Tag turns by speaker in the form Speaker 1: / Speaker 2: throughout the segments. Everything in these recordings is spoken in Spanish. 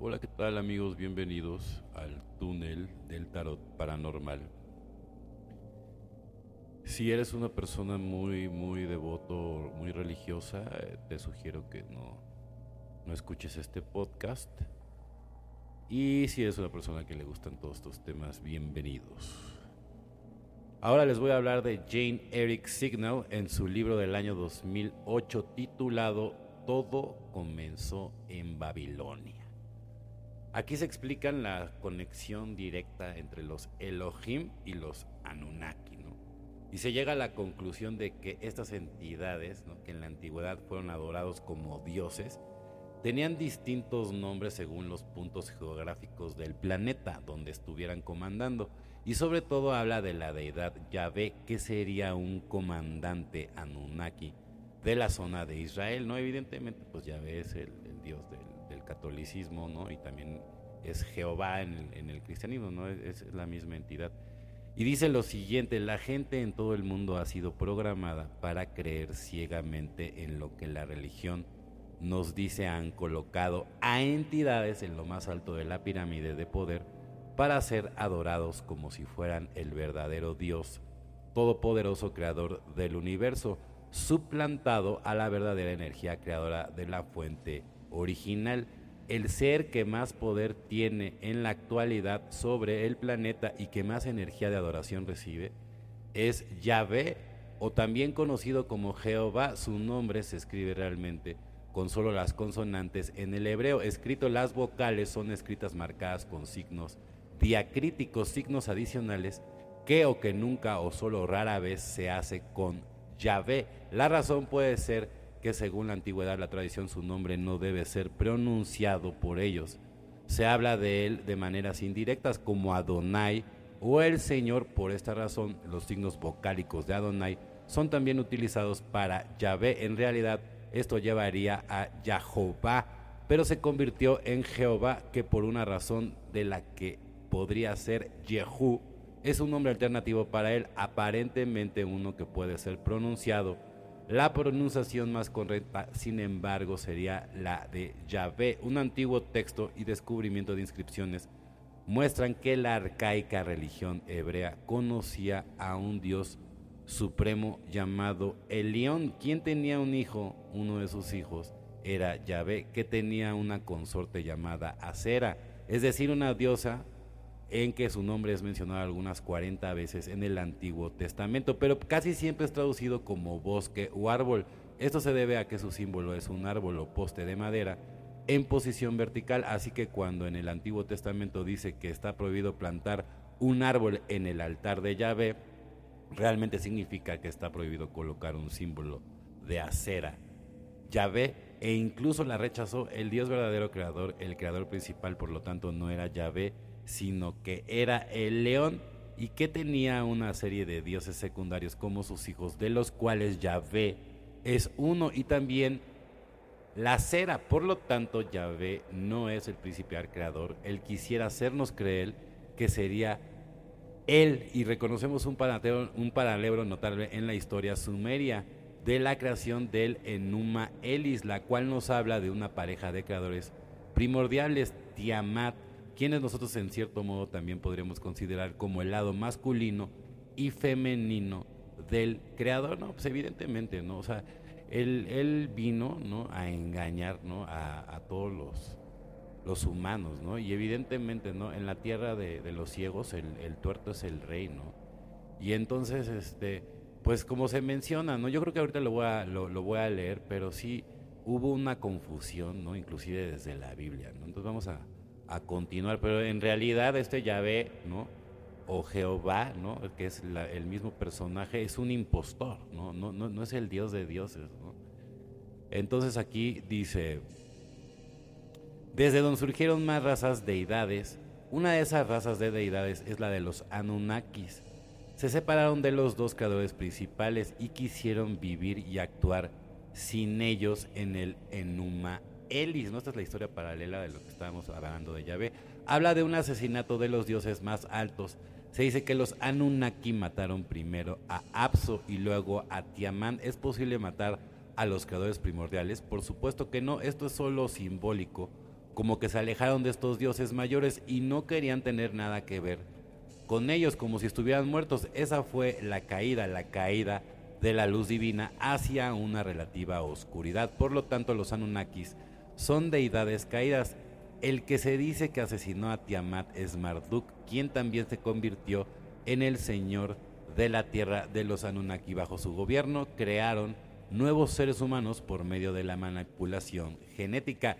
Speaker 1: Hola, ¿qué tal amigos? Bienvenidos al túnel del tarot paranormal. Si eres una persona muy, muy devoto, muy religiosa, eh, te sugiero que no, no escuches este podcast. Y si eres una persona que le gustan todos estos temas, bienvenidos. Ahora les voy a hablar de Jane Eric Signal en su libro del año 2008 titulado Todo comenzó en Babilonia. Aquí se explican la conexión directa entre los Elohim y los Anunnaki, ¿no? Y se llega a la conclusión de que estas entidades, que en la antigüedad fueron adorados como dioses, tenían distintos nombres según los puntos geográficos del planeta donde estuvieran comandando. Y sobre todo habla de la deidad Yahvé, que sería un comandante Anunnaki de la zona de Israel, ¿no? Evidentemente, pues Yahvé es el, dios del, catolicismo, ¿no? Y también es Jehová en el, cristianismo, ¿no? Es, la misma entidad. Y dice lo siguiente, la gente en todo el mundo ha sido programada para creer ciegamente en lo que la religión nos dice han colocado a entidades en lo más alto de la pirámide de poder para ser adorados como si fueran el verdadero Dios, todopoderoso creador del universo, suplantado a la verdadera energía creadora de la fuente original, el ser que más poder tiene en la actualidad sobre el planeta y que más energía de adoración recibe, es Yahvé, o también conocido como Jehová, su nombre se escribe realmente con solo las consonantes en el hebreo. Escrito las vocales son escritas marcadas con signos diacríticos, signos adicionales que o que nunca o solo rara vez se hace con Yahvé. La razón puede ser que según la antigüedad, la tradición, su nombre no debe ser pronunciado por ellos. Se habla de él de maneras indirectas como Adonai o el Señor. Por esta razón, los signos vocálicos de Adonai son también utilizados para Yahvé. En realidad, esto llevaría a Jehová, pero se convirtió en Jehová, que por una razón de la que podría ser Jehu, es un nombre alternativo para él, aparentemente uno que puede ser pronunciado la pronunciación más correcta, sin embargo, sería la de Yahvé. Un antiguo texto y descubrimiento de inscripciones muestran que la arcaica religión hebrea conocía a un dios supremo llamado Elión, quien tenía un hijo, uno de sus hijos era Yahvé, que tenía una consorte llamada Acera, es decir, una diosa en que su nombre es mencionado algunas 40 veces en el Antiguo Testamento, pero casi siempre es traducido como bosque o árbol. Esto se debe a que su símbolo es un árbol o poste de madera en posición vertical, así que cuando en el Antiguo Testamento dice que está prohibido plantar un árbol en el altar de Yahvé, realmente significa que está prohibido colocar un símbolo de acera. Yahvé e incluso la rechazó el Dios verdadero creador, el creador principal, por lo tanto no era Yahvé, sino que era el león y que tenía una serie de dioses secundarios como sus hijos, de los cuales Yahvé es uno y también la cera. Por lo tanto, Yahvé no es el principal creador. Él quisiera hacernos creer que sería él, y reconocemos un un paralelo notable en la historia sumeria de la creación del Enuma Elis, la cual nos habla de una pareja de creadores primordiales, Tiamat quienes nosotros en cierto modo también podríamos considerar como el lado masculino y femenino del creador, ¿no? Pues evidentemente, ¿no? O sea, él, vino, ¿no? A engañar, ¿no? A, todos los, los humanos, ¿no? Y evidentemente, ¿no? En la tierra de, los ciegos el, tuerto es el rey, ¿no? Y entonces, este, pues como se menciona, ¿no? Yo creo que ahorita lo voy a, lo, voy a leer, pero sí hubo una confusión, ¿no? Inclusive desde la Biblia, ¿no? Entonces vamos a, a continuar, pero en realidad este Yahvé, ¿no? O Jehová, ¿no? Que es el mismo personaje, es un impostor, ¿no? No, no, es el Dios de dioses. Entonces aquí dice, desde donde surgieron más razas deidades, una de esas razas de deidades es la de los Anunnakis. Se separaron de los dos creadores principales y quisieron vivir y actuar sin ellos en el Enuma Elis, ¿no? Esta es la historia paralela de lo que estábamos hablando de Yahvé. Habla de un asesinato de los dioses más altos. Se dice que los Anunnaki mataron primero a Apso y luego a Tiamán. ¿Es posible matar a los creadores primordiales? Por supuesto que no, esto es solo simbólico, como que se alejaron de estos dioses mayores y no querían tener nada que ver con ellos, como si estuvieran muertos. Esa fue la caída, la caída de la luz divina hacia una relativa oscuridad. Por lo tanto, los Anunnakis son deidades caídas. El que se dice que asesinó a Tiamat es Marduk, quien también se convirtió en el señor de la tierra de los Anunnaki. Bajo su gobierno crearon nuevos seres humanos por medio de la manipulación genética.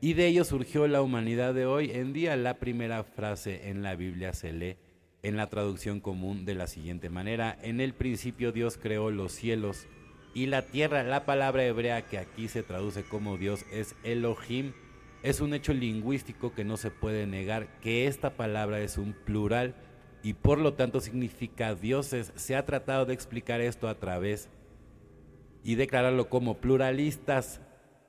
Speaker 1: Y de ello surgió la humanidad de hoy en día. La primera frase en la Biblia se lee en la traducción común de la siguiente manera. En el principio Dios creó los cielos y la tierra. La palabra hebrea que aquí se traduce como Dios es Elohim. Es un hecho lingüístico que no se puede negar que esta palabra es un plural y por lo tanto significa dioses. Se ha tratado de explicar esto a través y declararlo como pluralistas,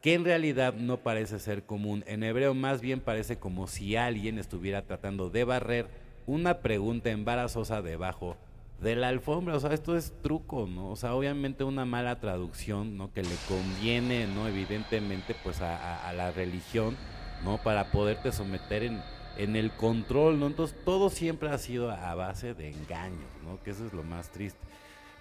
Speaker 1: que en realidad no parece ser común. En hebreo más bien parece como si alguien estuviera tratando de barrer una pregunta embarazosa debajo de la alfombra. O sea, esto es truco, ¿no? O sea, obviamente una mala traducción, ¿no? Que le conviene, ¿no? Evidentemente, pues a, la religión, ¿no? Para poderte someter en, en el control, ¿no? Entonces todo siempre ha sido a base de engaños, ¿no? Que eso es lo más triste.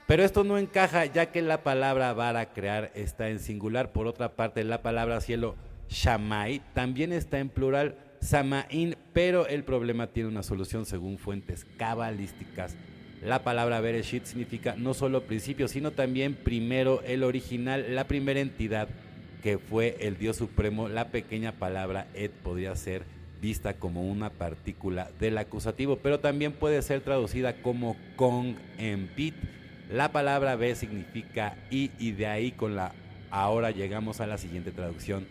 Speaker 1: Pero esto no encaja ya que la palabra vara crear está en singular. Por otra parte, la palabra cielo shamai también está en plural samaín, pero el problema tiene una solución según fuentes cabalísticas. La palabra Bereshit significa no solo principio, sino también primero, el original, la primera entidad que fue el Dios Supremo. La pequeña palabra et podría ser vista como una partícula del acusativo, pero también puede ser traducida como Kong en pit. La palabra B significa y y de ahí con la ahora llegamos a la siguiente traducción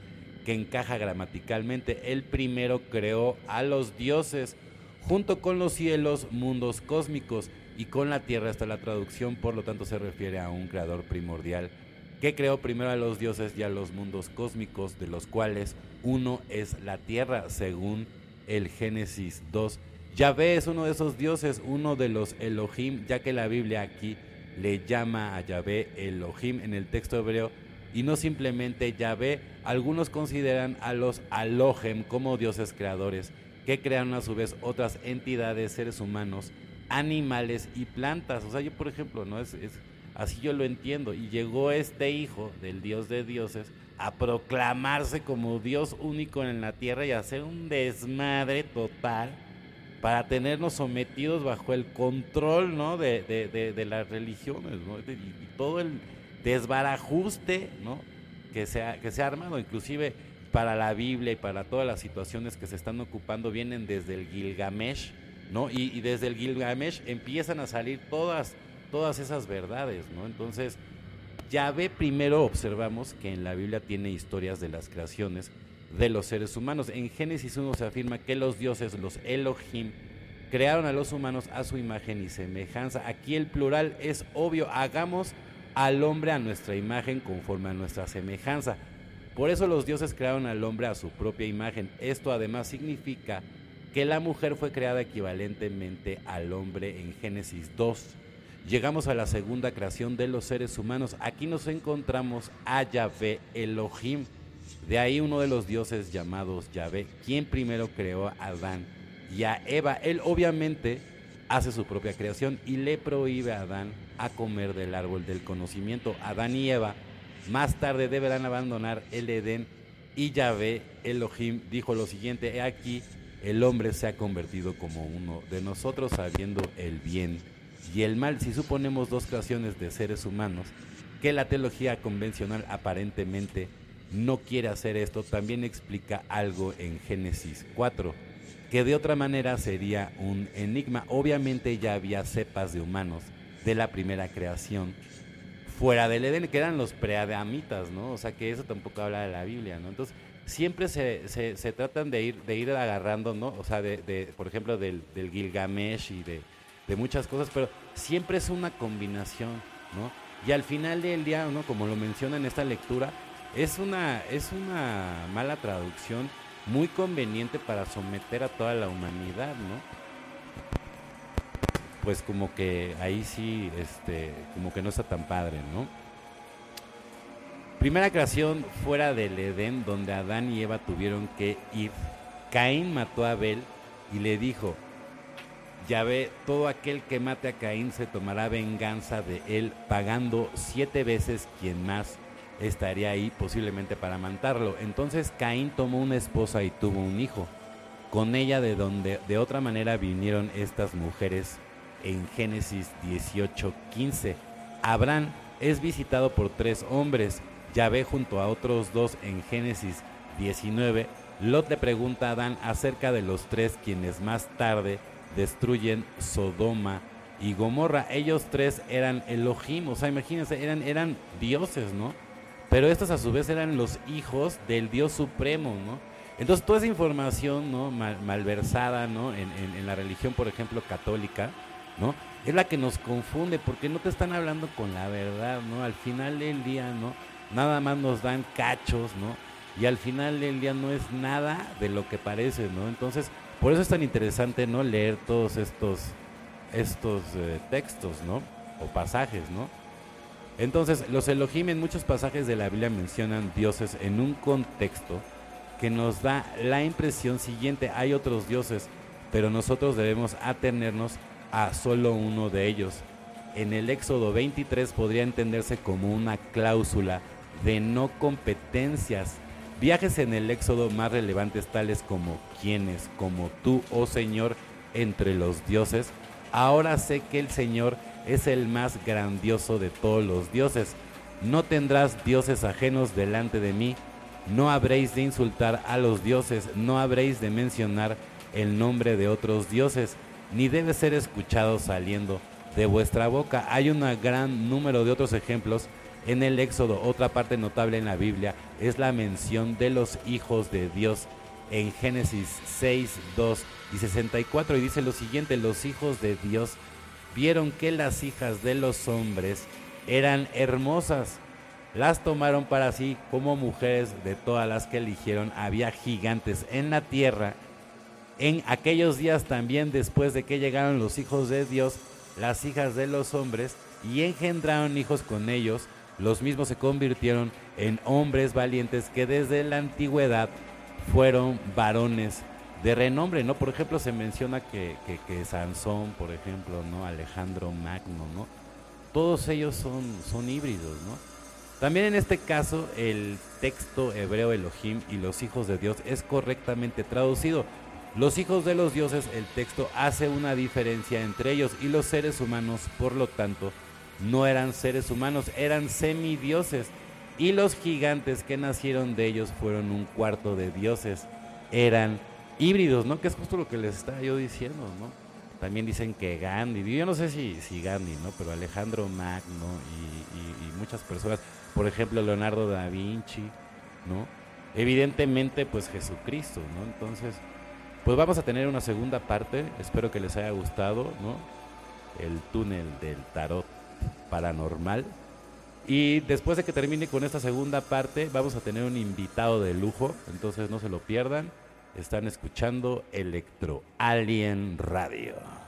Speaker 1: que encaja gramaticalmente. El primero creó a los dioses junto con los cielos, mundos cósmicos y con la tierra está la traducción, por lo tanto se refiere a un creador primordial que creó primero a los dioses y a los mundos cósmicos, de los cuales uno es la tierra, según el Génesis 2. Yahvé es uno de esos dioses, uno de los Elohim, ya que la Biblia aquí le llama a Yahvé Elohim en el texto hebreo y no simplemente Yahvé. Algunos consideran a los Alohem como dioses creadores, que crean a su vez otras entidades, seres humanos, animales y plantas. O sea, yo por ejemplo, no es, es así yo lo entiendo. Y llegó este hijo del dios de dioses a proclamarse como Dios único en la tierra y hacer un desmadre total para tenernos sometidos bajo el control ¿no? de, de, las religiones ¿no? y, todo el desbarajuste ¿no? que, se ha, que se ha armado, inclusive para la Biblia y para todas las situaciones que se están ocupando vienen desde el Gilgamesh, ¿no? Y, desde el Gilgamesh empiezan a salir todas, todas esas verdades, ¿no? Entonces, ya ve primero observamos que en la Biblia tiene historias de las creaciones de los seres humanos. En Génesis 1 se afirma que los dioses, los Elohim, crearon a los humanos a su imagen y semejanza. Aquí el plural es obvio, hagamos al hombre a nuestra imagen conforme a nuestra semejanza. Por eso los dioses crearon al hombre a su propia imagen. Esto además significa que la mujer fue creada equivalentemente al hombre en Génesis 2. Llegamos a la segunda creación de los seres humanos. Aquí nos encontramos a Yahvé Elohim. De ahí uno de los dioses llamados Yahvé, quien primero creó a Adán y a Eva. Él obviamente hace su propia creación y le prohíbe a Adán a comer del árbol del conocimiento. Adán y Eva más tarde deberán abandonar el Edén y Yahvé Elohim dijo lo siguiente, he aquí el hombre se ha convertido como uno de nosotros sabiendo el bien y el mal. Si suponemos dos creaciones de seres humanos, que la teología convencional aparentemente no quiere hacer esto, también explica algo en Génesis 4 que de otra manera sería un enigma. Obviamente ya había cepas de humanos de la primera creación fuera del Edén, que eran los preadamitas, ¿no? O sea que eso tampoco habla de la Biblia, ¿no? Entonces, siempre se, se, tratan de ir, de ir agarrando, ¿no? O sea, de, por ejemplo, del, del Gilgamesh y de, de, muchas cosas, pero siempre es una combinación, ¿no? Y al final del día, ¿no? Como lo menciona en esta lectura, es una, es una mala traducción muy conveniente para someter a toda la humanidad, ¿no? Pues como que ahí sí, este, como que no está tan padre, ¿no? Primera creación fuera del Edén, donde Adán y Eva tuvieron que ir. Caín mató a Abel y le dijo, ya ve, todo aquel que mate a Caín se tomará venganza de él, pagando siete veces quien más estaría ahí posiblemente para matarlo. Entonces Caín tomó una esposa y tuvo un hijo. Con ella de donde de otra manera vinieron estas mujeres en Génesis 18:15. Abraham es visitado por tres hombres. Yahvé junto a otros dos en Génesis 19. Lot le pregunta a Adán acerca de los tres quienes más tarde destruyen Sodoma y Gomorra. Ellos tres eran Elohim, o sea, imagínense, eran, eran dioses, ¿no? Pero estos a su vez eran los hijos del Dios Supremo, ¿no? Entonces toda esa información, ¿no? malversada, ¿no? En, en, la religión, por ejemplo, católica, ¿no? Es la que nos confunde porque no te están hablando con la verdad, ¿no? Al final del día, ¿no? Nada más nos dan cachos, ¿no? Y al final del día no es nada de lo que parece, ¿no? Entonces, por eso es tan interesante, ¿no? Leer todos estos, estos eh, textos, ¿no? O pasajes, ¿no? Entonces, los Elohim en muchos pasajes de la Biblia mencionan dioses en un contexto que nos da la impresión siguiente, hay otros dioses, pero nosotros debemos atenernos a solo uno de ellos. En el Éxodo 23 podría entenderse como una cláusula de no competencias. Viajes en el Éxodo más relevantes tales como quienes, como tú, oh Señor, entre los dioses. Ahora sé que el Señor es el más grandioso de todos los dioses. No tendrás dioses ajenos delante de mí. No habréis de insultar a los dioses, no habréis de mencionar el nombre de otros dioses ni debe ser escuchado saliendo de vuestra boca. Hay un gran número de otros ejemplos en el Éxodo. Otra parte notable en la Biblia es la mención de los hijos de Dios en Génesis 6, 2 y 64. Y dice lo siguiente, los hijos de Dios vieron que las hijas de los hombres eran hermosas. Las tomaron para sí como mujeres de todas las que eligieron. Había gigantes en la tierra en aquellos días también, después de que llegaron los hijos de Dios, las hijas de los hombres, y engendraron hijos con ellos, los mismos se convirtieron en hombres valientes que desde la antigüedad fueron varones de renombre, ¿no? Por ejemplo, se menciona que, que, Sansón, por ejemplo, ¿no? Alejandro Magno, ¿no? Todos ellos son, son híbridos, ¿no? También en este caso, el texto hebreo Elohim y los hijos de Dios es correctamente traducido. Los hijos de los dioses, el texto hace una diferencia entre ellos y los seres humanos, por lo tanto, no eran seres humanos, eran semidioses. Y los gigantes que nacieron de ellos fueron un cuarto de dioses. Eran híbridos, ¿no? Que es justo lo que les estaba yo diciendo, ¿no? También dicen que Gandhi, yo no sé si, si Gandhi, ¿no? Pero Alejandro Magno y, y muchas personas, por ejemplo Leonardo da Vinci, ¿no? Evidentemente, pues Jesucristo, ¿no? Entonces, pues vamos a tener una segunda parte, espero que les haya gustado, ¿no? El túnel del tarot paranormal. Y después de que termine con esta segunda parte, vamos a tener un invitado de lujo, entonces no se lo pierdan. Están escuchando Electro Alien Radio.